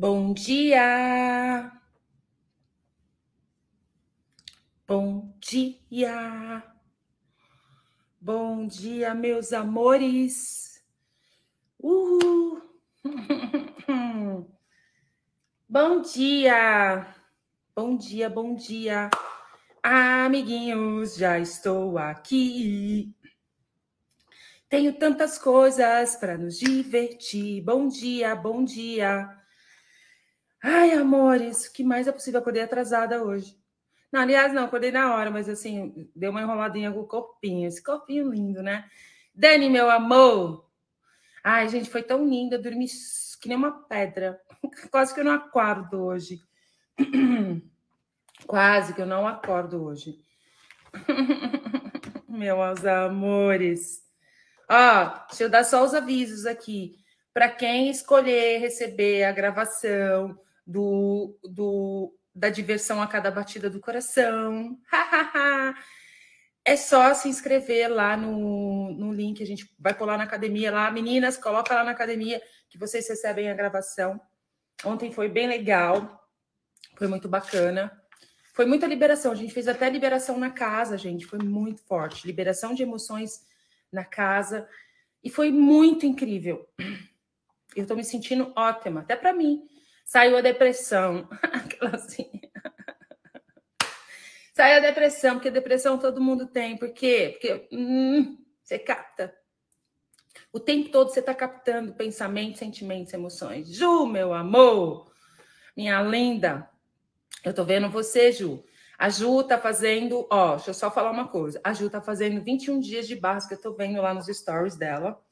Bom dia! Bom dia! Bom dia, meus amores! Uhul! bom dia! Bom dia, bom dia! Amiguinhos, já estou aqui. Tenho tantas coisas para nos divertir. Bom dia, bom dia. Ai, amores, o que mais é possível? Acordei atrasada hoje. Não, aliás, não, acordei na hora, mas assim, deu uma enroladinha com o corpinho. Esse corpinho lindo, né? Dani, meu amor. Ai, gente, foi tão linda, dormi que nem uma pedra. Quase que eu não acordo hoje. Quase que eu não acordo hoje. Meus amores. Ó, deixa eu dar só os avisos aqui. Para quem escolher receber a gravação do, do, da diversão a cada batida do coração. é só se inscrever lá no, no link, a gente vai pular na academia lá. Meninas, coloca lá na academia que vocês recebem a gravação. Ontem foi bem legal, foi muito bacana. Foi muita liberação, a gente fez até liberação na casa, gente, foi muito forte. Liberação de emoções na casa e foi muito incrível. Eu tô me sentindo ótima, até para mim. Saiu a depressão. Aquela assim. Saiu a depressão, porque depressão todo mundo tem. Por quê? Porque hum, você capta. O tempo todo você está captando pensamentos, sentimentos, emoções. Ju, meu amor, minha linda, eu tô vendo você, Ju. A Ju tá fazendo, ó, deixa eu só falar uma coisa. A Ju tá fazendo 21 dias de que eu tô vendo lá nos stories dela.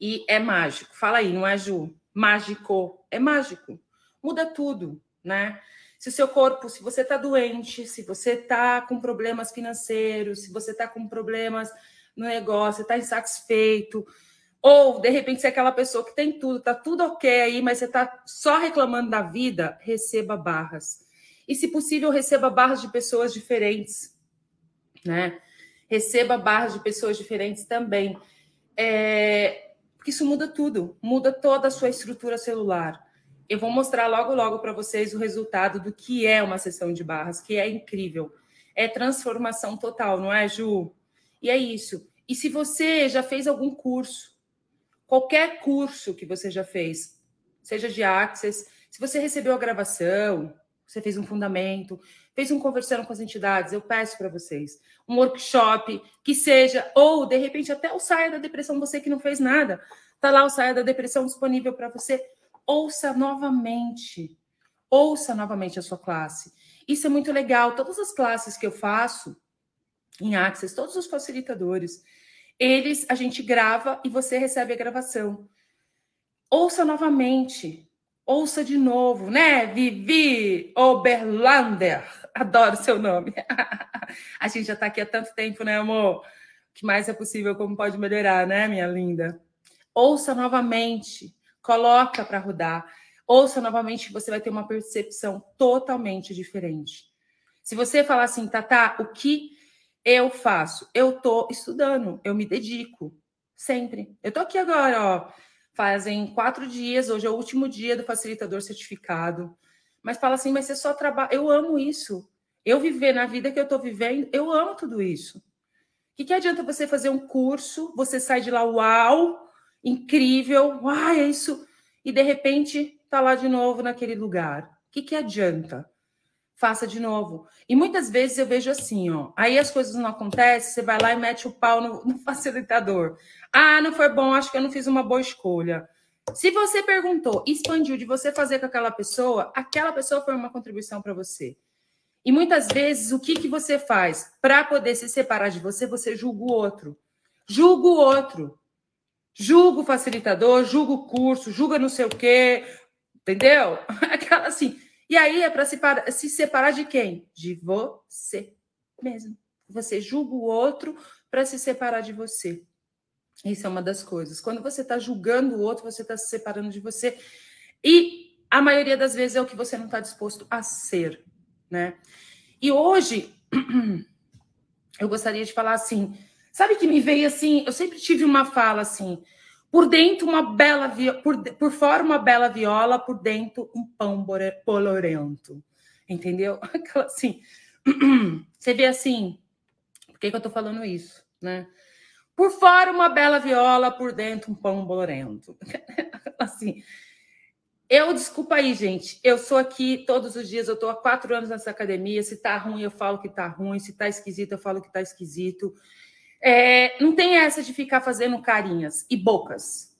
E é mágico. Fala aí, não é, Ju? Mágico. É mágico muda tudo, né? Se o seu corpo, se você está doente, se você está com problemas financeiros, se você está com problemas no negócio, está insatisfeito, ou de repente você é aquela pessoa que tem tudo, tá tudo ok aí, mas você está só reclamando da vida, receba barras. E se possível, receba barras de pessoas diferentes, né? Receba barras de pessoas diferentes também. É... Porque isso muda tudo, muda toda a sua estrutura celular eu vou mostrar logo, logo para vocês o resultado do que é uma sessão de barras, que é incrível. É transformação total, não é, Ju? E é isso. E se você já fez algum curso, qualquer curso que você já fez, seja de Access, se você recebeu a gravação, você fez um fundamento, fez um conversando com as entidades, eu peço para vocês um workshop que seja, ou de repente até o Saia da Depressão, você que não fez nada, tá lá o Saia da Depressão disponível para você ouça novamente. Ouça novamente a sua classe. Isso é muito legal. Todas as classes que eu faço em Access, todos os facilitadores, eles a gente grava e você recebe a gravação. Ouça novamente. Ouça de novo, né? Vivi Oberlander. Adoro seu nome. a gente já está aqui há tanto tempo, né, amor? O que mais é possível, como pode melhorar, né, minha linda? Ouça novamente coloca para rodar, ouça novamente, você vai ter uma percepção totalmente diferente. Se você falar assim, Tata, o que eu faço? Eu tô estudando, eu me dedico, sempre. Eu tô aqui agora, ó, fazem quatro dias, hoje é o último dia do facilitador certificado. Mas fala assim, mas você só trabalha. Eu amo isso. Eu viver na vida que eu tô vivendo, eu amo tudo isso. O que, que adianta você fazer um curso, você sai de lá, uau, incrível, uai, é isso, e de repente está lá de novo naquele lugar. O que, que adianta? Faça de novo. E muitas vezes eu vejo assim, ó. Aí as coisas não acontecem, você vai lá e mete o pau no, no facilitador. Ah, não foi bom, acho que eu não fiz uma boa escolha. Se você perguntou, expandiu de você fazer com aquela pessoa, aquela pessoa foi uma contribuição para você. E muitas vezes, o que, que você faz? Para poder se separar de você, você julga o outro. Julga o outro julga o facilitador, julga o curso, julga não sei o quê, entendeu? Aquela assim. E aí é para se, se separar de quem? De você mesmo. Você julga o outro para se separar de você. Isso é uma das coisas. Quando você está julgando o outro, você está se separando de você. E a maioria das vezes é o que você não está disposto a ser, né? E hoje eu gostaria de falar assim, Sabe que me veio assim? Eu sempre tive uma fala assim: Por dentro, uma bela viola, por, por fora, uma bela viola, por dentro, um pão polorento. Entendeu? Aquela assim. Você vê assim. Por que, que eu tô falando isso? Né? Por fora, uma bela viola, por dentro, um pão bolorento. assim. Eu, desculpa aí, gente. Eu sou aqui todos os dias, eu estou há quatro anos nessa academia. Se tá ruim, eu falo que tá ruim. Se tá esquisito, eu falo que tá esquisito. É, não tem essa de ficar fazendo carinhas e bocas.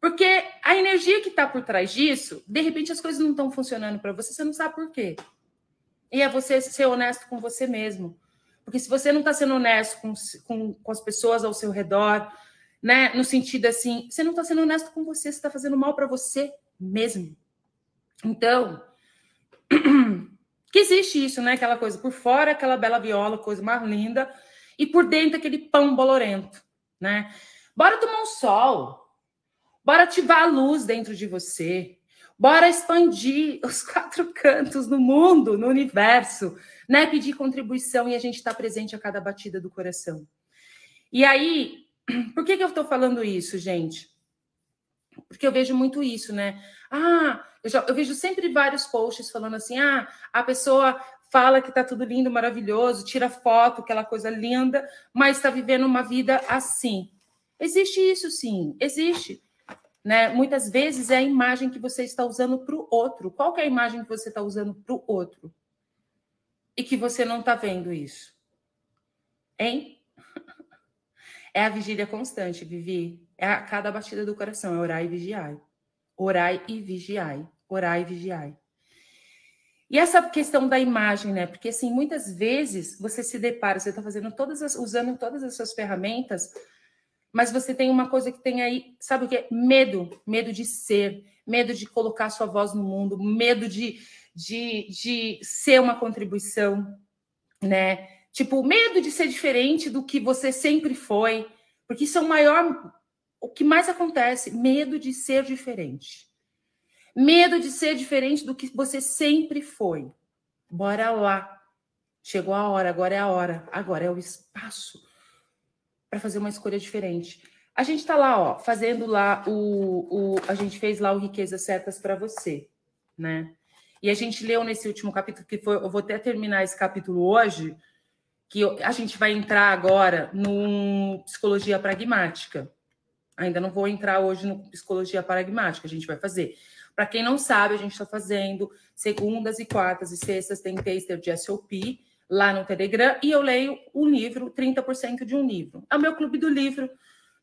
Porque a energia que está por trás disso, de repente as coisas não estão funcionando para você, você não sabe por quê. E é você ser honesto com você mesmo. Porque se você não está sendo honesto com, com, com, as pessoas ao seu redor, né? No sentido assim, você não está sendo honesto com você, você está fazendo mal para você mesmo. Então, que existe isso, né? Aquela coisa por fora, aquela bela viola, coisa mais linda, e por dentro aquele pão bolorento, né? Bora tomar um sol. Bora ativar a luz dentro de você. Bora expandir os quatro cantos no mundo, no universo, né? Pedir contribuição e a gente está presente a cada batida do coração. E aí, por que, que eu estou falando isso, gente? Porque eu vejo muito isso, né? Ah, eu, já, eu vejo sempre vários posts falando assim: ah, a pessoa fala que está tudo lindo, maravilhoso, tira foto, aquela coisa linda, mas está vivendo uma vida assim. Existe isso, sim, existe. Né? Muitas vezes é a imagem que você está usando para o outro. Qual é a imagem que você está usando para o outro? E que você não está vendo isso. Hein? É a vigília constante, Vivi. É a cada batida do coração, é orar e vigiar. Orai e vigiai. Orai e vigiai. E essa questão da imagem, né? Porque assim, muitas vezes você se depara, você está fazendo todas as, usando todas as suas ferramentas, mas você tem uma coisa que tem aí, sabe o que? Medo, medo de ser, medo de colocar sua voz no mundo, medo de, de, de ser uma contribuição, né? Tipo, medo de ser diferente do que você sempre foi, porque isso é o maior, o que mais acontece, medo de ser diferente. Medo de ser diferente do que você sempre foi. Bora lá. Chegou a hora, agora é a hora, agora é o espaço para fazer uma escolha diferente. A gente está lá, ó, fazendo lá o, o. A gente fez lá o Riquezas Certas para você, né? E a gente leu nesse último capítulo, que foi. Eu vou até terminar esse capítulo hoje, que a gente vai entrar agora no Psicologia Pragmática. Ainda não vou entrar hoje no Psicologia Pragmática, a gente vai fazer. Para quem não sabe, a gente está fazendo segundas e quartas e sextas, tem taster de SOP lá no Telegram e eu leio um livro, 30% de um livro. É o meu clube do livro,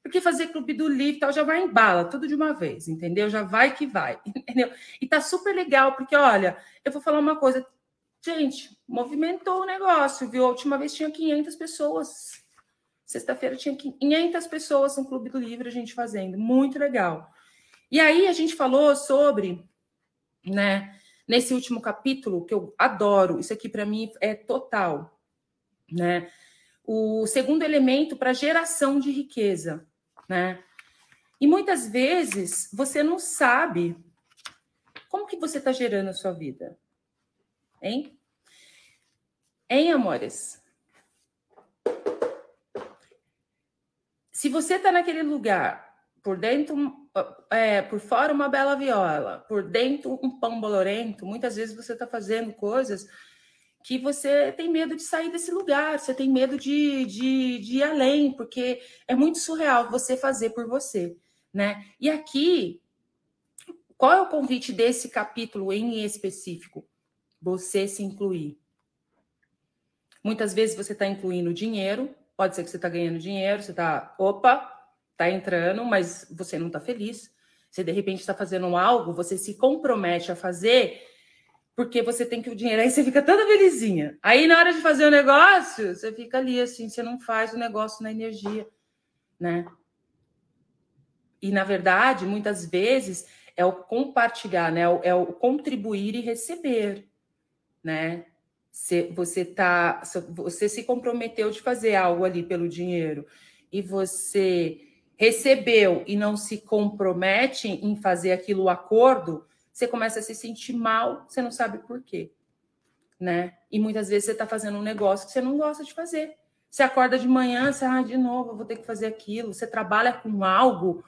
porque fazer clube do livro tal já vai em bala, tudo de uma vez, entendeu? Já vai que vai, entendeu? E tá super legal, porque olha, eu vou falar uma coisa, gente, movimentou o negócio, viu? A última vez tinha 500 pessoas. Sexta-feira tinha 500 pessoas no Clube do Livro a gente fazendo, muito legal. E aí a gente falou sobre, né, nesse último capítulo, que eu adoro, isso aqui para mim é total, né? O segundo elemento para geração de riqueza, né? E muitas vezes você não sabe como que você está gerando a sua vida, hein? Hein, amores? Se você está naquele lugar, por dentro é, por fora uma bela viola, por dentro um pão bolorento. Muitas vezes você está fazendo coisas que você tem medo de sair desse lugar, você tem medo de, de, de ir além, porque é muito surreal você fazer por você, né? E aqui, qual é o convite desse capítulo em específico? Você se incluir. Muitas vezes você está incluindo dinheiro, pode ser que você está ganhando dinheiro, você está, opa, está entrando, mas você não está feliz. Você de repente está fazendo algo, você se compromete a fazer porque você tem que o dinheiro, aí você fica toda felizinha. Aí na hora de fazer o negócio, você fica ali assim, você não faz o negócio na energia, né? E na verdade, muitas vezes é o compartilhar, né? É o contribuir e receber, né? Você tá, você se comprometeu de fazer algo ali pelo dinheiro e você recebeu e não se compromete em fazer aquilo o acordo, você começa a se sentir mal, você não sabe por quê, né? E muitas vezes você está fazendo um negócio que você não gosta de fazer. Você acorda de manhã, você, ah, de novo, vou ter que fazer aquilo. Você trabalha com algo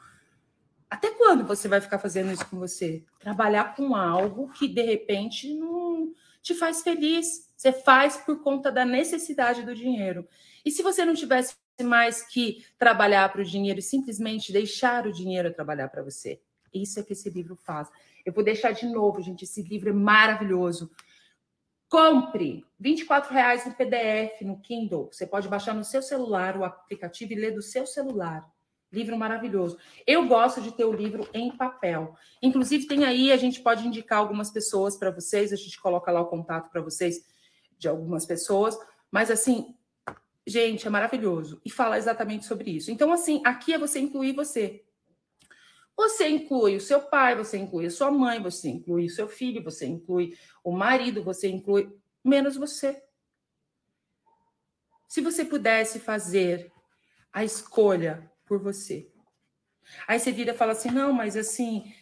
Até quando você vai ficar fazendo isso com você? Trabalhar com algo que de repente não te faz feliz. Você faz por conta da necessidade do dinheiro. E se você não tivesse mais que trabalhar para o dinheiro e simplesmente deixar o dinheiro trabalhar para você? Isso é que esse livro faz. Eu vou deixar de novo, gente. Esse livro é maravilhoso. Compre R$ reais no PDF, no Kindle. Você pode baixar no seu celular o aplicativo e ler do seu celular. Livro maravilhoso. Eu gosto de ter o livro em papel. Inclusive, tem aí, a gente pode indicar algumas pessoas para vocês, a gente coloca lá o contato para vocês de algumas pessoas. Mas, assim, gente, é maravilhoso. E fala exatamente sobre isso. Então, assim, aqui é você incluir você. Você inclui o seu pai, você inclui a sua mãe, você inclui o seu filho, você inclui o marido, você inclui menos você. Se você pudesse fazer a escolha por você. Aí você vira e fala assim: não, mas assim,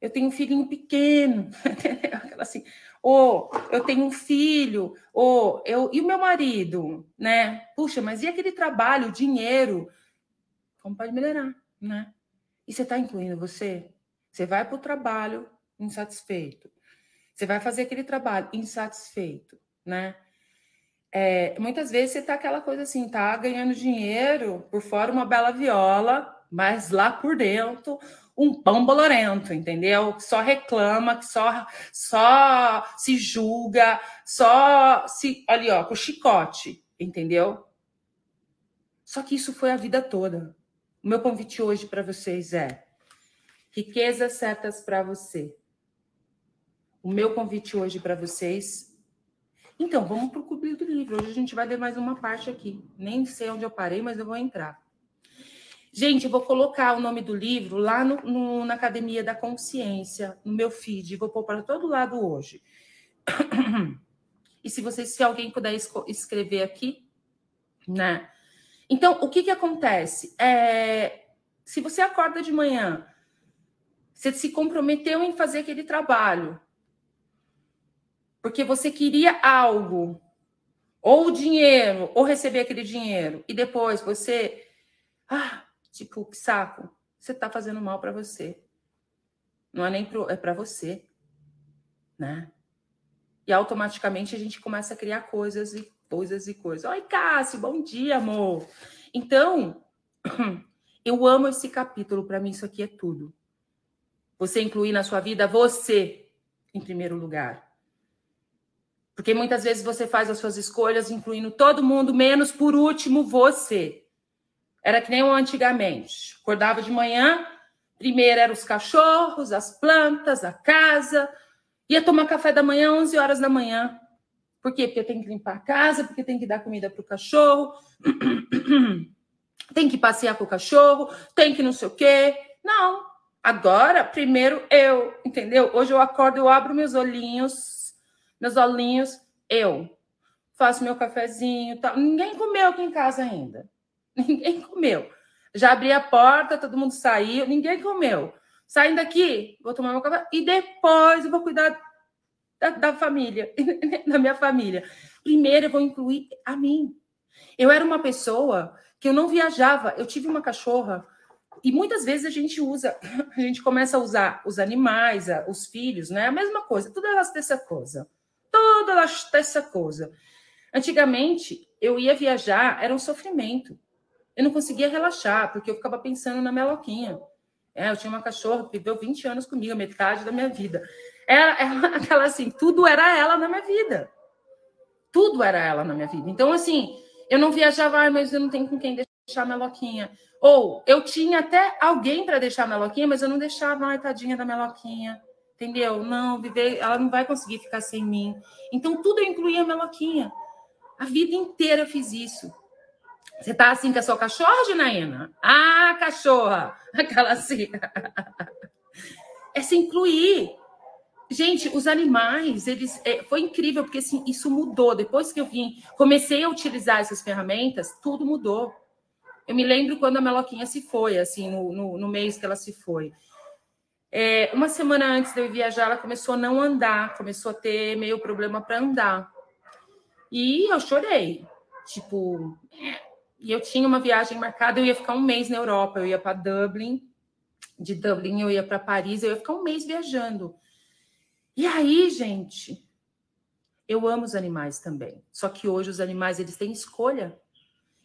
eu tenho um filhinho pequeno, assim, ou eu tenho um filho, ou eu e o meu marido, né? Puxa, mas e aquele trabalho, o dinheiro? Como pode melhorar, né? E você está incluindo você? Você vai para o trabalho insatisfeito. Você vai fazer aquele trabalho insatisfeito, né? É, muitas vezes você tá aquela coisa assim, tá ganhando dinheiro, por fora uma bela viola, mas lá por dentro um pão bolorento, entendeu? Que só reclama, que só, só se julga, só se. Ali, ó, com chicote, entendeu? Só que isso foi a vida toda. O meu convite hoje para vocês é riquezas certas para você. O meu convite hoje para vocês então, vamos para o clube do livro. Hoje a gente vai ler mais uma parte aqui. Nem sei onde eu parei, mas eu vou entrar. Gente, eu vou colocar o nome do livro lá no, no, na Academia da Consciência, no meu feed. Vou pôr para todo lado hoje. E se vocês, se alguém puder escrever aqui, né? Então, o que que acontece? É, se você acorda de manhã, você se comprometeu em fazer aquele trabalho, porque você queria algo, ou dinheiro, ou receber aquele dinheiro, e depois você, ah, tipo, que saco, você está fazendo mal para você. Não é nem pro, é para você, né? E automaticamente a gente começa a criar coisas e coisas e coisas. Oi, Cássio, bom dia, amor. Então, eu amo esse capítulo, para mim isso aqui é tudo. Você incluir na sua vida você em primeiro lugar. Porque muitas vezes você faz as suas escolhas incluindo todo mundo, menos por último você. Era que nem antigamente. Acordava de manhã, primeiro eram os cachorros, as plantas, a casa. Ia tomar café da manhã 11 horas da manhã. Por quê? Porque tem que limpar a casa, porque tem que dar comida para o cachorro, tem que passear com o cachorro, tem que não sei o quê. Não. Agora, primeiro eu, entendeu? Hoje eu acordo, eu abro meus olhinhos, meus olhinhos, eu faço meu cafezinho, tal. Ninguém comeu aqui em casa ainda. Ninguém comeu. Já abri a porta, todo mundo saiu, ninguém comeu. Saindo daqui, vou tomar meu café e depois eu vou cuidar da, da família, da minha família. Primeiro eu vou incluir a mim. Eu era uma pessoa que eu não viajava. Eu tive uma cachorra e muitas vezes a gente usa, a gente começa a usar os animais, os filhos, né? A mesma coisa, tudo elas dessa coisa toda essa coisa. Antigamente, eu ia viajar, era um sofrimento. Eu não conseguia relaxar, porque eu ficava pensando na meloquinha. É, eu tinha uma cachorra que viveu 20 anos comigo, metade da minha vida. Era, aquela assim, tudo era ela na minha vida. Tudo era ela na minha vida. Então, assim, eu não viajava, mas eu não tenho com quem deixar a meloquinha. Ou eu tinha até alguém para deixar a meloquinha, mas eu não deixava, ai, tadinha da meloquinha entendeu? Não, viver, ela não vai conseguir ficar sem mim. Então, tudo eu incluía a Meloquinha. A vida inteira eu fiz isso. Você tá assim com a sua cachorra, Janaína? Ah, cachorra! Aquela assim. é se incluir. Gente, os animais, eles é, foi incrível, porque assim, isso mudou. Depois que eu vim, comecei a utilizar essas ferramentas, tudo mudou. Eu me lembro quando a Meloquinha se foi, assim, no, no, no mês que ela se foi. É, uma semana antes de eu viajar, ela começou a não andar, começou a ter meio problema para andar. E eu chorei. Tipo, e eu tinha uma viagem marcada, eu ia ficar um mês na Europa, eu ia para Dublin, de Dublin, eu ia para Paris, eu ia ficar um mês viajando. E aí, gente, eu amo os animais também. Só que hoje os animais eles têm escolha.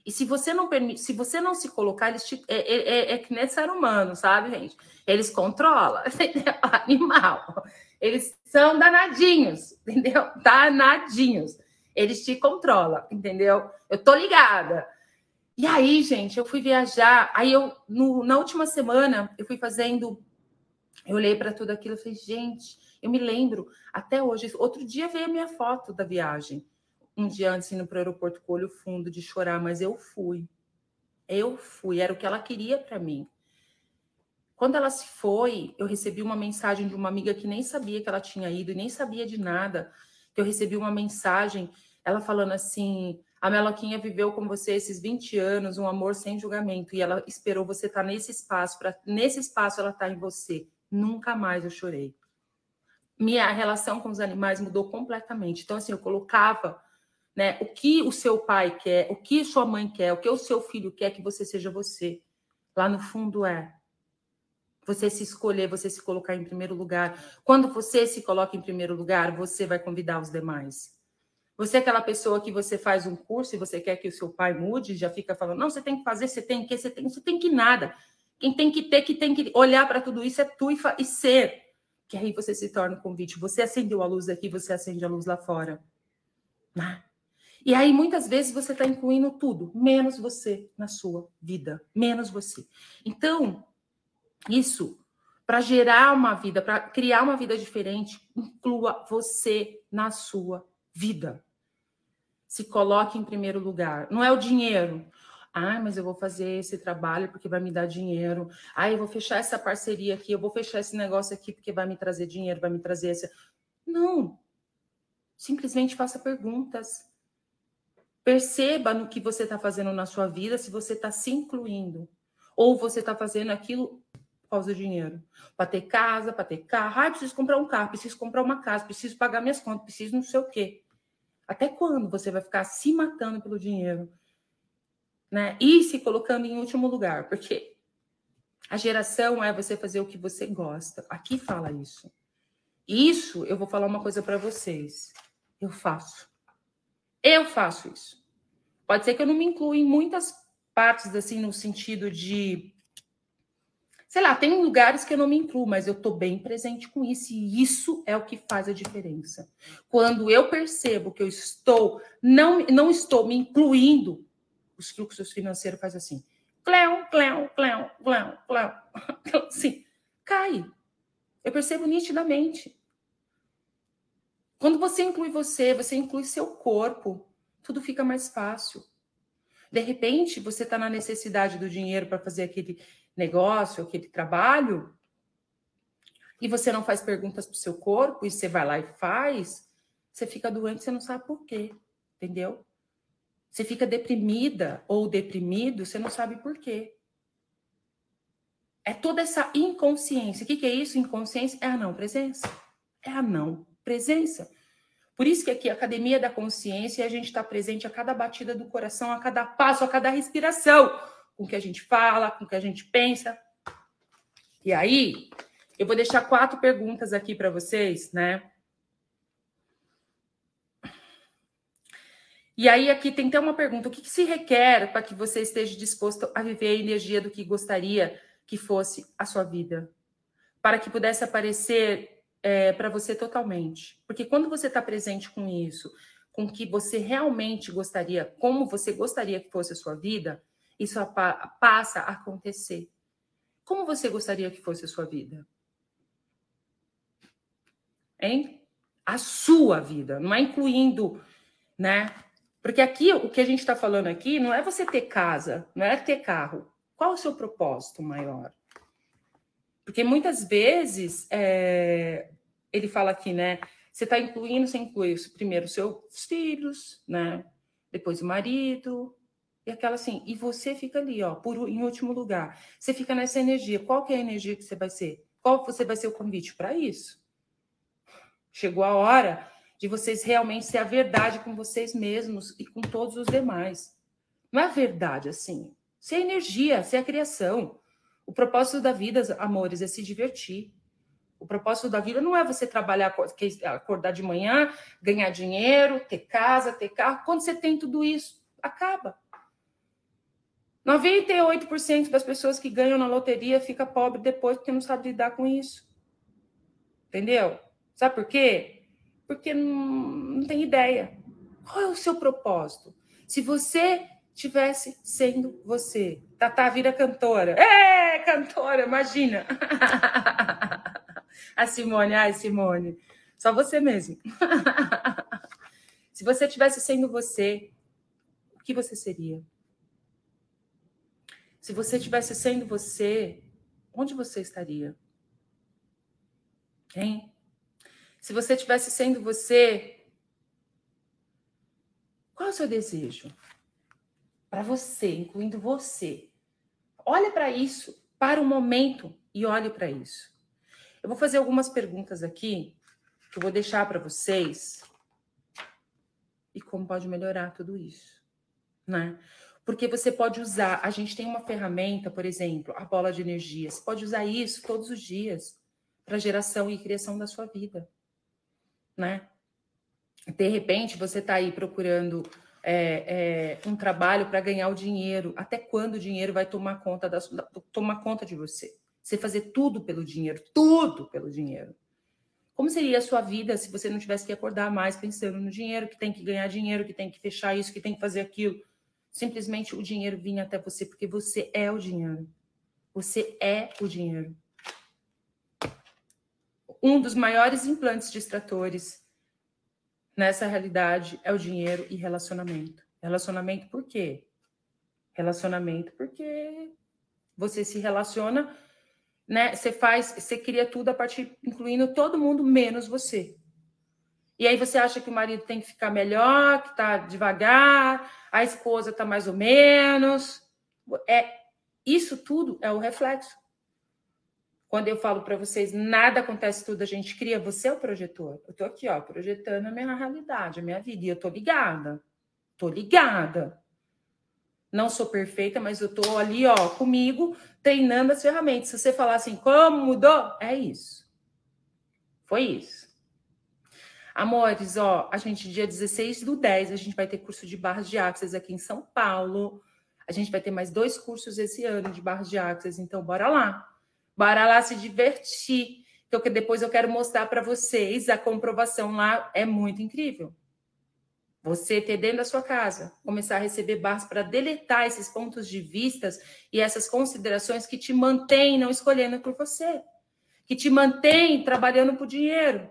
E se você não permite, se você não se colocar, eles te, é, é, é, é que nem ser humano, sabe, gente? Eles controlam, entendeu? Animal. Eles são danadinhos, entendeu? Danadinhos. Eles te controlam, entendeu? Eu tô ligada. E aí, gente, eu fui viajar. Aí eu, no, na última semana, eu fui fazendo. Eu olhei para tudo aquilo e falei, gente, eu me lembro até hoje. Outro dia veio a minha foto da viagem. Um dia antes, indo para o aeroporto com o olho fundo de chorar, mas eu fui. Eu fui, era o que ela queria para mim. Quando ela se foi, eu recebi uma mensagem de uma amiga que nem sabia que ela tinha ido e nem sabia de nada. Eu recebi uma mensagem, ela falando assim: a Meloquinha viveu com você esses 20 anos, um amor sem julgamento, e ela esperou você estar tá nesse espaço, para nesse espaço ela estar tá em você. Nunca mais eu chorei. Minha relação com os animais mudou completamente. Então, assim, eu colocava né, o que o seu pai quer, o que sua mãe quer, o que o seu filho quer que você seja você. Lá no fundo é você se escolher, você se colocar em primeiro lugar. Quando você se coloca em primeiro lugar, você vai convidar os demais. Você é aquela pessoa que você faz um curso e você quer que o seu pai mude, já fica falando, não, você tem que fazer, você tem que, você tem, você tem que nada. Quem tem que ter, que tem que olhar para tudo isso é tu e, e ser. Que aí você se torna um convite. Você acendeu a luz aqui, você acende a luz lá fora. Né? E aí, muitas vezes, você está incluindo tudo, menos você na sua vida. Menos você. Então, isso, para gerar uma vida, para criar uma vida diferente, inclua você na sua vida se coloque em primeiro lugar. Não é o dinheiro. Ah, mas eu vou fazer esse trabalho porque vai me dar dinheiro. Ah, eu vou fechar essa parceria aqui, eu vou fechar esse negócio aqui porque vai me trazer dinheiro, vai me trazer esse. Não. Simplesmente faça perguntas. Perceba no que você está fazendo na sua vida, se você está se incluindo. Ou você está fazendo aquilo por causa do dinheiro. Para ter casa, para ter carro. Ah, preciso comprar um carro, preciso comprar uma casa, preciso pagar minhas contas, preciso não sei o quê. Até quando você vai ficar se matando pelo dinheiro? Né? E se colocando em último lugar, porque a geração é você fazer o que você gosta. Aqui fala isso. Isso eu vou falar uma coisa para vocês. Eu faço. Eu faço isso. Pode ser que eu não me inclua em muitas partes assim no sentido de sei lá, tem lugares que eu não me incluo, mas eu estou bem presente com isso, e isso é o que faz a diferença. Quando eu percebo que eu estou, não, não estou me incluindo, os fluxos financeiros faz assim, clão, clão, clão, clão, clão, assim, cai. Eu percebo nitidamente. Quando você inclui você, você inclui seu corpo, tudo fica mais fácil. De repente, você está na necessidade do dinheiro para fazer aquele negócio, aquele trabalho, e você não faz perguntas para o seu corpo, e você vai lá e faz, você fica doente, você não sabe por quê, entendeu? Você fica deprimida ou deprimido, você não sabe por quê. É toda essa inconsciência. O que, que é isso? Inconsciência é a não presença. É a não presença. Por isso que aqui, a Academia da Consciência, a gente está presente a cada batida do coração, a cada passo, a cada respiração com o que a gente fala, com o que a gente pensa. E aí, eu vou deixar quatro perguntas aqui para vocês, né? E aí, aqui tem até uma pergunta: o que, que se requer para que você esteja disposto a viver a energia do que gostaria que fosse a sua vida? Para que pudesse aparecer é, para você totalmente. Porque quando você está presente com isso, com o que você realmente gostaria, como você gostaria que fosse a sua vida, isso passa a acontecer. Como você gostaria que fosse a sua vida? Hein? A sua vida, não é incluindo, né? Porque aqui, o que a gente está falando aqui, não é você ter casa, não é ter carro. Qual o seu propósito maior? Porque muitas vezes, é, ele fala aqui, né? Você está incluindo, você inclui primeiro seus filhos, né? Depois o marido, e aquela assim, e você fica ali, ó, por, em último lugar. Você fica nessa energia. Qual que é a energia que você vai ser? Qual você vai ser o convite para isso? Chegou a hora de vocês realmente ser a verdade com vocês mesmos e com todos os demais. Não é verdade assim. Você é energia, você é a criação. O propósito da vida, amores, é se divertir. O propósito da vida não é você trabalhar, acordar de manhã, ganhar dinheiro, ter casa, ter carro. Quando você tem tudo isso, acaba. 98% das pessoas que ganham na loteria fica pobre depois porque não sabe lidar com isso. Entendeu? Sabe por quê? Porque não, não tem ideia. Qual é o seu propósito? Se você tivesse sendo você, Tatá vira cantora. É, cantora, imagina. A Simone, ai, Simone, só você mesmo. Se você tivesse sendo você, o que você seria? Se você tivesse sendo você, onde você estaria? Hein? Se você tivesse sendo você, qual é o seu desejo? Para você, incluindo você. Olha para isso, para o momento e olhe para isso. Eu vou fazer algumas perguntas aqui que eu vou deixar para vocês e como pode melhorar tudo isso, né? Porque você pode usar, a gente tem uma ferramenta, por exemplo, a bola de energia. Você pode usar isso todos os dias para geração e criação da sua vida, né? De repente, você está aí procurando é, é, um trabalho para ganhar o dinheiro. Até quando o dinheiro vai tomar conta, da, tomar conta de você? Você fazer tudo pelo dinheiro, tudo pelo dinheiro. Como seria a sua vida se você não tivesse que acordar mais pensando no dinheiro, que tem que ganhar dinheiro, que tem que fechar isso, que tem que fazer aquilo? Simplesmente o dinheiro vinha até você porque você é o dinheiro. Você é o dinheiro. Um dos maiores implantes distratores nessa realidade é o dinheiro e relacionamento. Relacionamento por quê? Relacionamento porque você se relaciona, né? Você faz, você cria tudo a partir, incluindo todo mundo menos você. E aí você acha que o marido tem que ficar melhor, que tá devagar, a esposa tá mais ou menos. É isso tudo é o reflexo. Quando eu falo para vocês, nada acontece tudo, a gente cria, você é o projetor. Eu tô aqui, ó, projetando a minha realidade, a minha vida, e eu tô ligada. Tô ligada. Não sou perfeita, mas eu tô ali, ó, comigo, treinando as ferramentas. Se você falar assim, como mudou? É isso. Foi isso. Amores, ó, a gente, dia 16 do 10, a gente vai ter curso de barras de axis aqui em São Paulo. A gente vai ter mais dois cursos esse ano de barras de axis, então bora lá. Bora lá se divertir. Então, que depois eu quero mostrar para vocês a comprovação lá é muito incrível. Você ter dentro da sua casa, começar a receber barras para deletar esses pontos de vistas e essas considerações que te mantêm não escolhendo por você, que te mantêm trabalhando por dinheiro,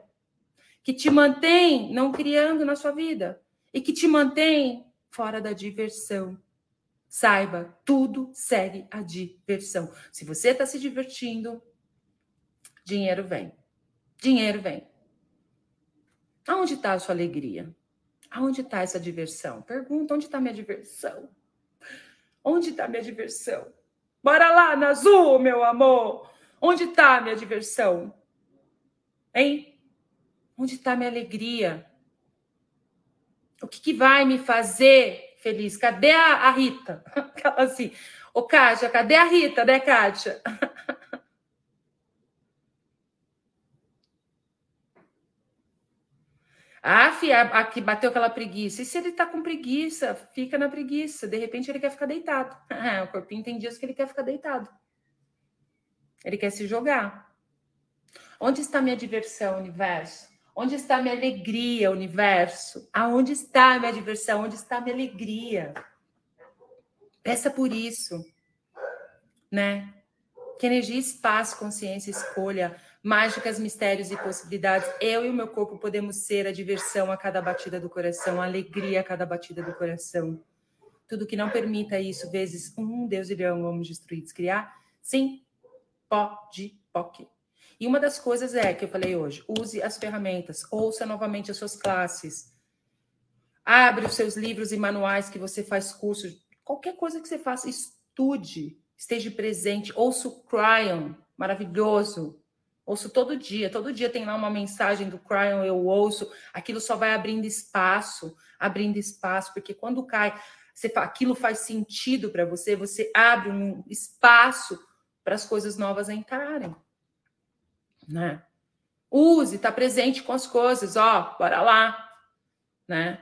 que te mantém não criando na sua vida e que te mantém fora da diversão. Saiba, tudo segue a diversão. Se você está se divertindo, dinheiro vem. Dinheiro vem. Aonde está a sua alegria? Aonde está essa diversão? Pergunta, onde está minha diversão? Onde está minha diversão? Bora lá, Nazul, meu amor! Onde está minha diversão? Hein? Onde está minha alegria? O que, que, vai me fazer feliz? Cadê a, a Rita? Aquela assim, ô Kátia, cadê a Rita, né, Kátia? Ah, fia, aqui bateu aquela preguiça. E se ele tá com preguiça, fica na preguiça. De repente ele quer ficar deitado. o corpinho tem dias que ele quer ficar deitado. Ele quer se jogar. Onde está minha diversão, universo? Onde está minha alegria, universo? Aonde está minha diversão? Onde está minha alegria? Peça por isso, né? Que energia, espaço, consciência, escolha, mágicas, mistérios e possibilidades. Eu e o meu corpo podemos ser a diversão a cada batida do coração, a alegria a cada batida do coração. Tudo que não permita isso, vezes um, Deus e leão, vamos destruir, descriar, sim, pode, pode. E uma das coisas é que eu falei hoje: use as ferramentas, ouça novamente as suas classes, abre os seus livros e manuais que você faz curso, qualquer coisa que você faça, estude, esteja presente, ouça o Cryon, maravilhoso. Ouço todo dia, todo dia tem lá uma mensagem do Cryon, eu ouço, aquilo só vai abrindo espaço, abrindo espaço, porque quando cai, você, aquilo faz sentido para você, você abre um espaço para as coisas novas entrarem, né? Use, está presente com as coisas, ó, bora lá, né?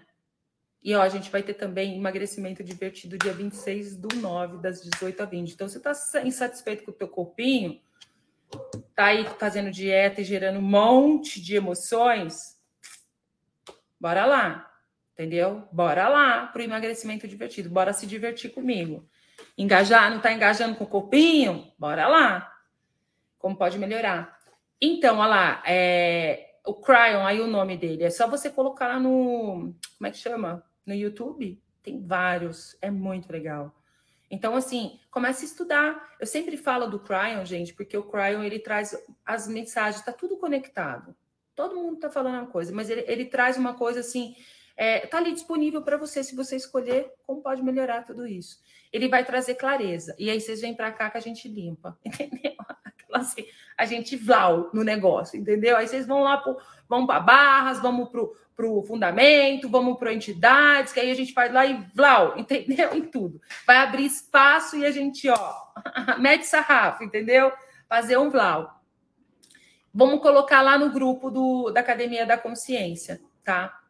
E ó, a gente vai ter também emagrecimento divertido dia 26 do 9, das 18 a 20. Então, você está insatisfeito com o teu corpinho, tá aí fazendo dieta e gerando um monte de emoções, bora lá, entendeu? Bora lá para o emagrecimento divertido, bora se divertir comigo. Engajar, não está engajando com o corpinho? Bora lá. Como pode melhorar? Então, olha lá, é, o Cryon, aí o nome dele, é só você colocar lá no, como é que chama? No YouTube, tem vários, é muito legal. Então, assim, comece a estudar. Eu sempre falo do Cryon, gente, porque o Cryon, ele traz as mensagens, tá tudo conectado. Todo mundo tá falando uma coisa, mas ele, ele traz uma coisa assim, é, tá ali disponível para você, se você escolher como pode melhorar tudo isso. Ele vai trazer clareza. E aí vocês vêm para cá que a gente limpa, entendeu? Assim, a gente vlau no negócio, entendeu? Aí vocês vão lá, pro, vão para barras, vamos para o fundamento, vamos para entidades, que aí a gente faz lá e vlau, entendeu? Em tudo. Vai abrir espaço e a gente, ó, mete sarrafo, entendeu? Fazer um vlau. Vamos colocar lá no grupo do, da Academia da Consciência, tá?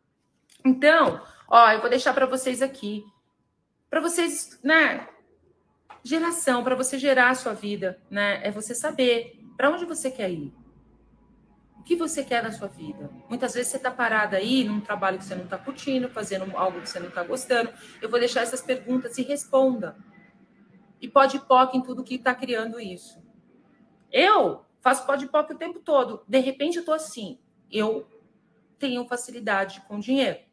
Então, ó, eu vou deixar para vocês aqui, para vocês, né? Geração, para você gerar a sua vida, né? É você saber para onde você quer ir. O que você quer na sua vida? Muitas vezes você está parada aí num trabalho que você não está curtindo, fazendo algo que você não está gostando. Eu vou deixar essas perguntas e responda. E pode POC em tudo que está criando isso. Eu faço pode POC o tempo todo. De repente eu estou assim. Eu tenho facilidade com dinheiro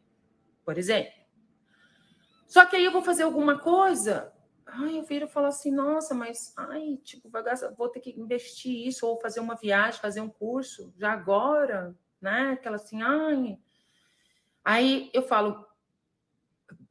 por exemplo. Só que aí eu vou fazer alguma coisa, ai, eu viro e falo assim, nossa, mas ai, tipo, vai gastar, vou ter que investir isso, ou fazer uma viagem, fazer um curso, já agora, né? Aquela assim, ai. Aí eu falo,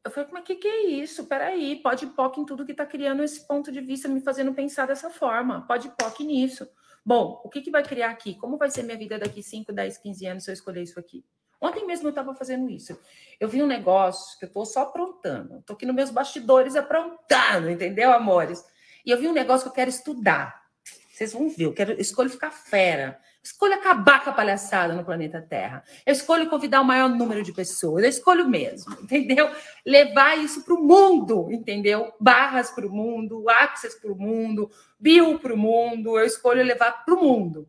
eu falei, mas que que é isso? Peraí, pode POC em tudo que está criando esse ponto de vista, me fazendo pensar dessa forma. Pode POC nisso. Bom, o que, que vai criar aqui? Como vai ser minha vida daqui 5, 10, 15 anos se eu escolher isso aqui? Ontem mesmo eu estava fazendo isso. Eu vi um negócio que eu estou só aprontando. Estou aqui nos meus bastidores aprontando, entendeu, amores? E eu vi um negócio que eu quero estudar. Vocês vão ver, eu quero, eu escolho ficar fera. Eu escolho acabar com a palhaçada no planeta Terra. Eu escolho convidar o maior número de pessoas. Eu escolho mesmo, entendeu? Levar isso para o mundo, entendeu? Barras para o mundo, Access para o mundo, Bio para o mundo. Eu escolho levar para o mundo.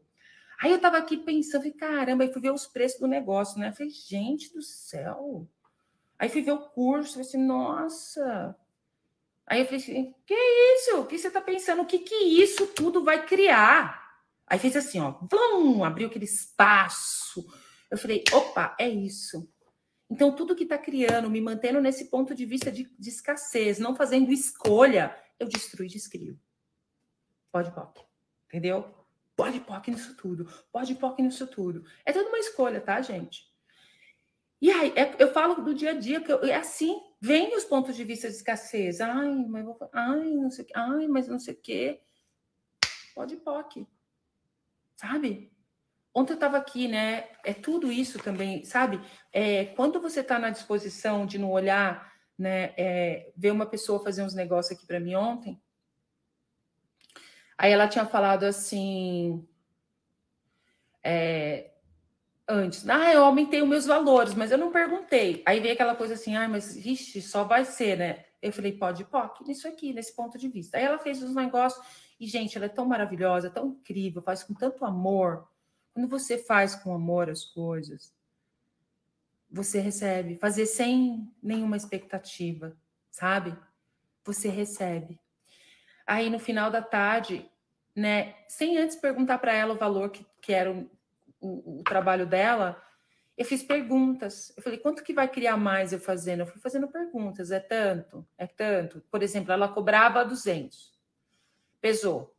Aí eu tava aqui pensando, falei, caramba, aí fui ver os preços do negócio, né? falei, gente do céu. Aí fui ver o curso, falei assim, nossa. Aí eu falei assim, que isso? O que você tá pensando? O que que isso tudo vai criar? Aí fez assim, ó, vum, abriu aquele espaço. Eu falei, opa, é isso. Então, tudo que está criando, me mantendo nesse ponto de vista de, de escassez, não fazendo escolha, eu destruo e descrio. Pode, pode. Entendeu? Pode POC nisso tudo, pode POC nisso tudo. É tudo uma escolha, tá, gente? E aí, é, eu falo do dia a dia, que eu, é assim, vem os pontos de vista de escassez. Ai, mas, vou, ai, não sei, ai, mas não sei o quê. Pode POC, sabe? Ontem eu estava aqui, né? É tudo isso também, sabe? É, quando você está na disposição de não olhar, né? É, ver uma pessoa fazer uns negócios aqui para mim ontem, Aí ela tinha falado assim. É, antes, ah, eu aumentei os meus valores, mas eu não perguntei. Aí veio aquela coisa assim, ah, mas vixe, só vai ser, né? Eu falei, pode, pode, nisso aqui, nesse ponto de vista. Aí ela fez os negócios, e, gente, ela é tão maravilhosa, tão incrível, faz com tanto amor. Quando você faz com amor as coisas, você recebe, fazer sem nenhuma expectativa, sabe? Você recebe. Aí no final da tarde, né, sem antes perguntar para ela o valor que, que era o, o, o, trabalho dela, eu fiz perguntas. Eu falei, quanto que vai criar mais eu fazendo? Eu fui fazendo perguntas, é tanto, é tanto. Por exemplo, ela cobrava 200, pesou.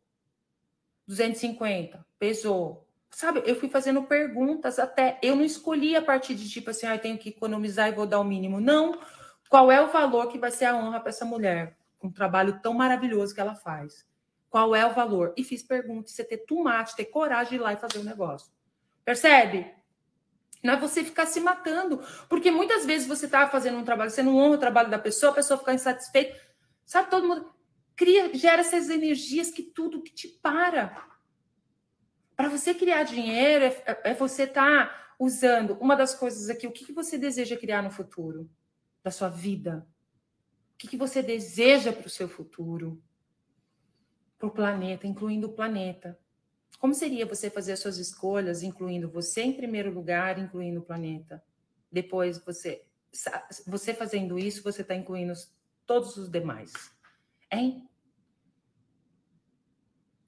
250, pesou. Sabe, eu fui fazendo perguntas até. Eu não escolhi a partir de tipo assim, ah, eu tenho que economizar e vou dar o mínimo. Não. Qual é o valor que vai ser a honra para essa mulher? Um trabalho tão maravilhoso que ela faz. Qual é o valor? E fiz perguntas, você ter tomate, ter coragem de ir lá e fazer o negócio. Percebe? Não é você ficar se matando. Porque muitas vezes você está fazendo um trabalho, você não honra o trabalho da pessoa, a pessoa fica insatisfeita. Sabe, todo mundo. cria, gera essas energias que tudo que te para. Para você criar dinheiro, é, é, é você estar tá usando uma das coisas aqui. O que, que você deseja criar no futuro da sua vida? O que, que você deseja para o seu futuro? Para o planeta, incluindo o planeta. Como seria você fazer as suas escolhas, incluindo você em primeiro lugar, incluindo o planeta? Depois você, você fazendo isso, você está incluindo todos os demais. Hein?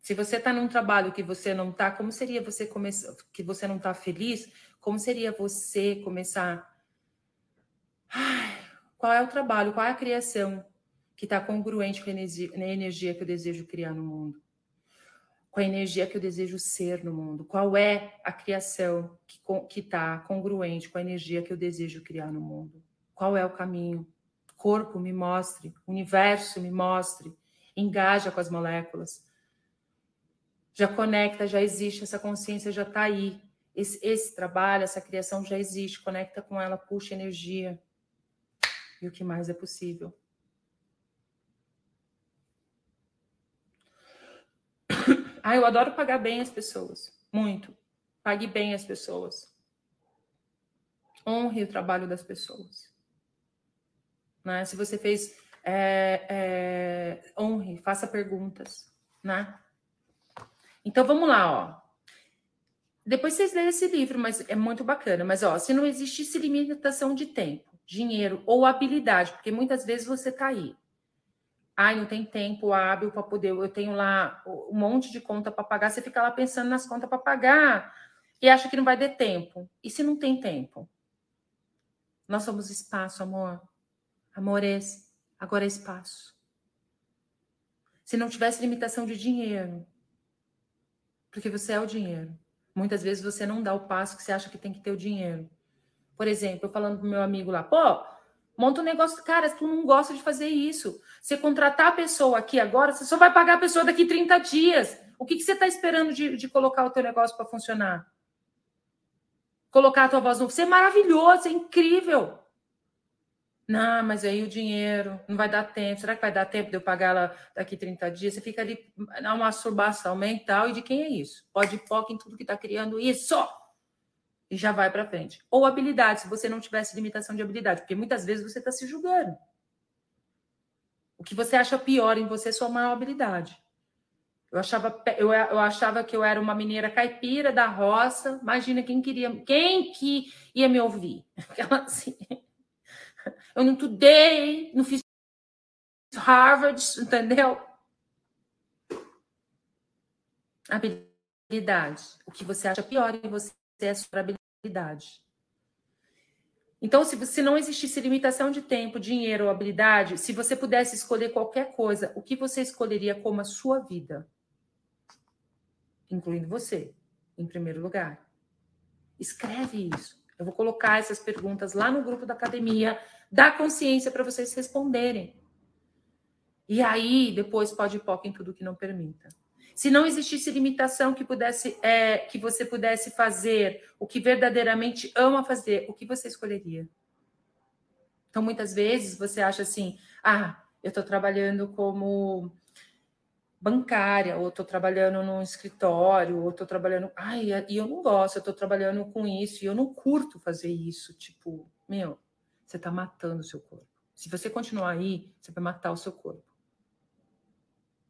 Se você está num trabalho que você não está, como seria você começar, que você não está feliz? Como seria você começar? Ai, qual é o trabalho? Qual é a criação que está congruente com a energia, a energia que eu desejo criar no mundo? Com a energia que eu desejo ser no mundo? Qual é a criação que está congruente com a energia que eu desejo criar no mundo? Qual é o caminho? Corpo, me mostre. Universo, me mostre. Engaja com as moléculas já conecta, já existe, essa consciência já está aí. Esse, esse, trabalho, essa criação já existe, conecta com ela, puxa energia. E o que mais é possível? Ah, eu adoro pagar bem as pessoas. Muito. Pague bem as pessoas. Honre o trabalho das pessoas. Né? Se você fez. É, é, honre, faça perguntas. Né? Então vamos lá, ó. Depois vocês leem esse livro, mas é muito bacana. Mas ó, se não existisse limitação de tempo, dinheiro ou habilidade, porque muitas vezes você tá aí. Ai, não tem tempo hábil para poder. Eu tenho lá um monte de conta para pagar. Você fica lá pensando nas contas para pagar e acha que não vai ter tempo. E se não tem tempo? Nós somos espaço, amor. Amores, agora é espaço. Se não tivesse limitação de dinheiro, porque você é o dinheiro. Muitas vezes você não dá o passo que você acha que tem que ter o dinheiro. Por exemplo, falando pro meu amigo lá, pô, monta um negócio, cara, tu não gosta de fazer isso. Você contratar a pessoa aqui agora, você só vai pagar a pessoa daqui 30 dias. O que, que você está esperando de, de colocar o teu negócio para funcionar? Colocar a tua voz no. Você é maravilhoso, é incrível. Não, mas aí o dinheiro não vai dar tempo. Será que vai dar tempo de eu pagar ela daqui 30 dias? Você fica ali na masturbação mental. E de quem é isso? Pode foco em tudo que está criando isso. E já vai para frente. Ou habilidade, se você não tivesse limitação de habilidade. Porque muitas vezes você está se julgando. O que você acha pior em você é sua maior habilidade. Eu achava, eu, eu achava que eu era uma mineira caipira da roça. Imagina quem queria, quem que ia me ouvir. Aquela assim. Eu não estudei, não fiz Harvard, entendeu? Habilidade. O que você acha pior em você é a sua habilidade. Então, se, se não existisse limitação de tempo, dinheiro ou habilidade, se você pudesse escolher qualquer coisa, o que você escolheria como a sua vida? Incluindo você, em primeiro lugar. Escreve isso. Eu vou colocar essas perguntas lá no grupo da academia da consciência para vocês responderem. E aí, depois pode ir em tudo que não permita. Se não existisse limitação que pudesse, é, que você pudesse fazer o que verdadeiramente ama fazer, o que você escolheria? Então, muitas vezes você acha assim: ah, eu estou trabalhando como bancária, ou estou trabalhando num escritório, ou estou trabalhando. Ai, e eu não gosto, eu estou trabalhando com isso, e eu não curto fazer isso. Tipo, meu, você está matando o seu corpo. Se você continuar aí, você vai matar o seu corpo.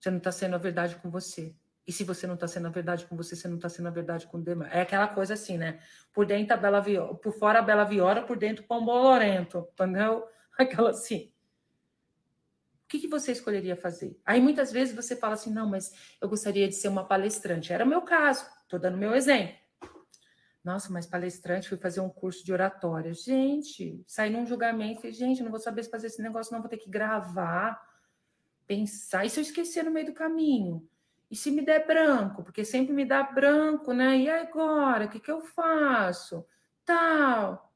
Você não está sendo a verdade com você. E se você não está sendo a verdade com você, você não está sendo a verdade com o demais. É aquela coisa assim, né? Por dentro a Bela Viola, por fora a Bela Viola, por dentro o Pão Bolorento, entendeu? Aquela assim. O que, que você escolheria fazer? Aí muitas vezes você fala assim, não, mas eu gostaria de ser uma palestrante. Era o meu caso, estou dando meu exemplo. Nossa, mas palestrante, fui fazer um curso de oratória. Gente, saí num julgamento e gente, não vou saber se fazer esse negócio, não, vou ter que gravar, pensar. E se eu esquecer no meio do caminho? E se me der branco? Porque sempre me dá branco, né? E agora? O que, que eu faço? Tal.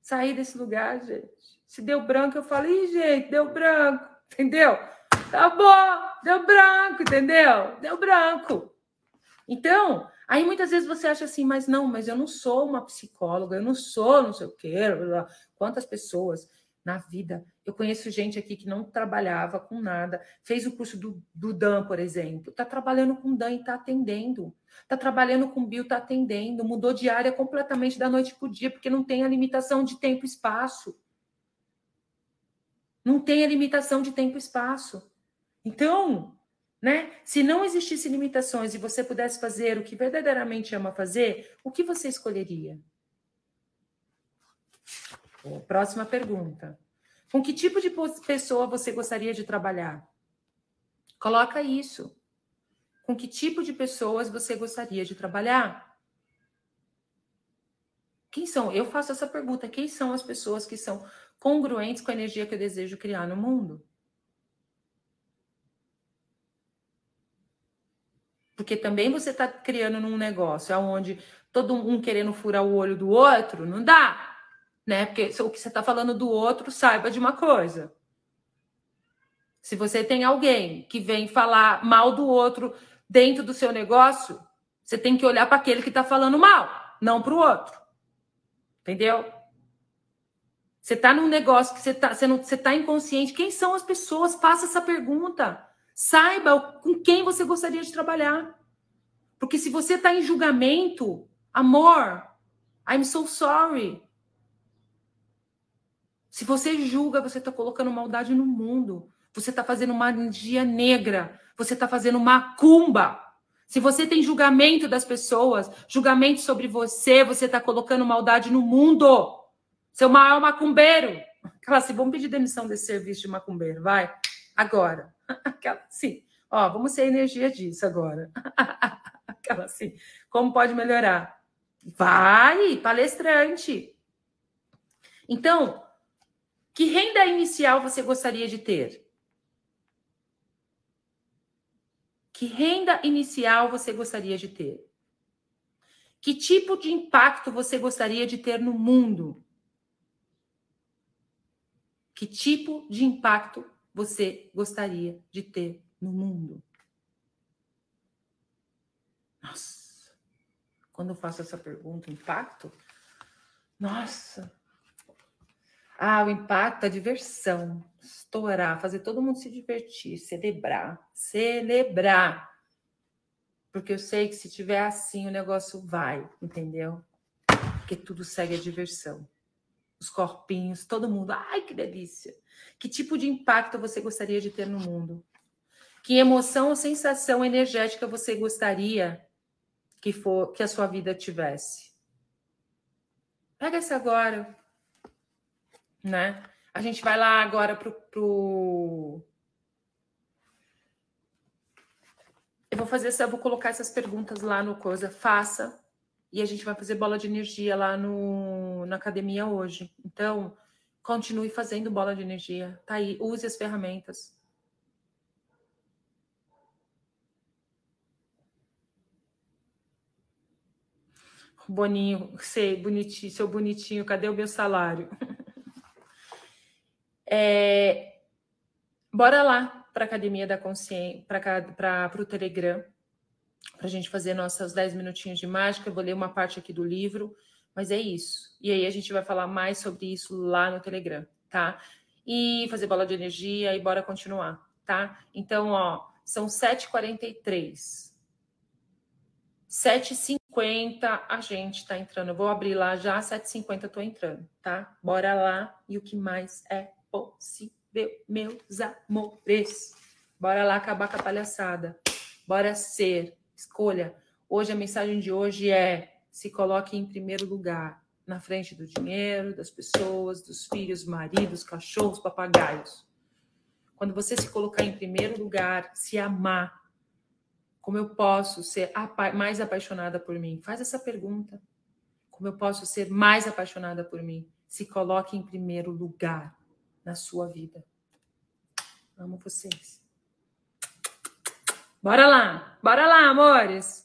Saí desse lugar, gente. Se deu branco, eu falo, ih, gente, deu branco, entendeu? Tá bom, deu branco, entendeu? Deu branco. Então, Aí muitas vezes você acha assim, mas não, mas eu não sou uma psicóloga, eu não sou não sei o quê. Quantas pessoas na vida. Eu conheço gente aqui que não trabalhava com nada, fez o curso do, do DAN, por exemplo, está trabalhando com DAN e está atendendo. Está trabalhando com bio, está atendendo, mudou de área completamente da noite para o dia, porque não tem a limitação de tempo e espaço. Não tem a limitação de tempo e espaço. Então, né? Se não existisse limitações e você pudesse fazer o que verdadeiramente ama fazer, o que você escolheria? Próxima pergunta. Com que tipo de pessoa você gostaria de trabalhar? Coloca isso. Com que tipo de pessoas você gostaria de trabalhar? Quem são? Eu faço essa pergunta. Quem são as pessoas que são congruentes com a energia que eu desejo criar no mundo? Porque também você está criando num negócio onde todo um querendo furar o olho do outro, não dá né? Porque o que você está falando do outro, saiba de uma coisa. Se você tem alguém que vem falar mal do outro dentro do seu negócio, você tem que olhar para aquele que está falando mal, não para o outro. Entendeu? Você está num negócio que você está você você tá inconsciente. Quem são as pessoas? Faça essa pergunta. Saiba com quem você gostaria de trabalhar. Porque se você está em julgamento, amor, I'm so sorry. Se você julga, você está colocando maldade no mundo. Você está fazendo magia negra. Você está fazendo macumba. Se você tem julgamento das pessoas, julgamento sobre você, você está colocando maldade no mundo. Seu maior macumbeiro. Aquela assim, vamos pedir demissão desse serviço de macumbeiro, vai. Agora. Aquela assim, ó, vamos ser energia disso agora. Aquela assim, como pode melhorar? Vai, palestrante. Então, que renda inicial você gostaria de ter? Que renda inicial você gostaria de ter? Que tipo de impacto você gostaria de ter no mundo? Que tipo de impacto você gostaria de ter no mundo? Nossa, quando eu faço essa pergunta, impacto, nossa, ah, o impacto, a diversão, estourar, fazer todo mundo se divertir, celebrar, celebrar. Porque eu sei que se tiver assim, o negócio vai, entendeu? Porque tudo segue a diversão. Os corpinhos, todo mundo, ai que delícia. Que tipo de impacto você gostaria de ter no mundo? Que emoção ou sensação energética você gostaria que for que a sua vida tivesse? Pega essa agora, né? A gente vai lá agora pro, pro... Eu vou fazer essa, vou colocar essas perguntas lá no coisa, faça e a gente vai fazer bola de energia lá no, na academia hoje. Então, continue fazendo bola de energia. Tá aí, use as ferramentas. Boninho, sei, bonitinho, seu bonitinho, cadê o meu salário? É, bora lá para a Academia da Consciência, para o Telegram, para a gente fazer nossos 10 minutinhos de mágica. Eu vou ler uma parte aqui do livro, mas é isso. E aí a gente vai falar mais sobre isso lá no Telegram, tá? E fazer bola de energia e bora continuar, tá? Então, ó, são 7h43. 7h50 a gente está entrando. Eu vou abrir lá já, 7h50 estou entrando, tá? Bora lá. E o que mais é possível, meus amores. Bora lá acabar com a palhaçada. Bora ser. Escolha. Hoje a mensagem de hoje é: se coloque em primeiro lugar, na frente do dinheiro, das pessoas, dos filhos, maridos, cachorros, papagaios. Quando você se colocar em primeiro lugar, se amar, como eu posso ser mais apaixonada por mim? Faz essa pergunta. Como eu posso ser mais apaixonada por mim? Se coloque em primeiro lugar na sua vida. Amo vocês. Bora lá, bora lá, amores.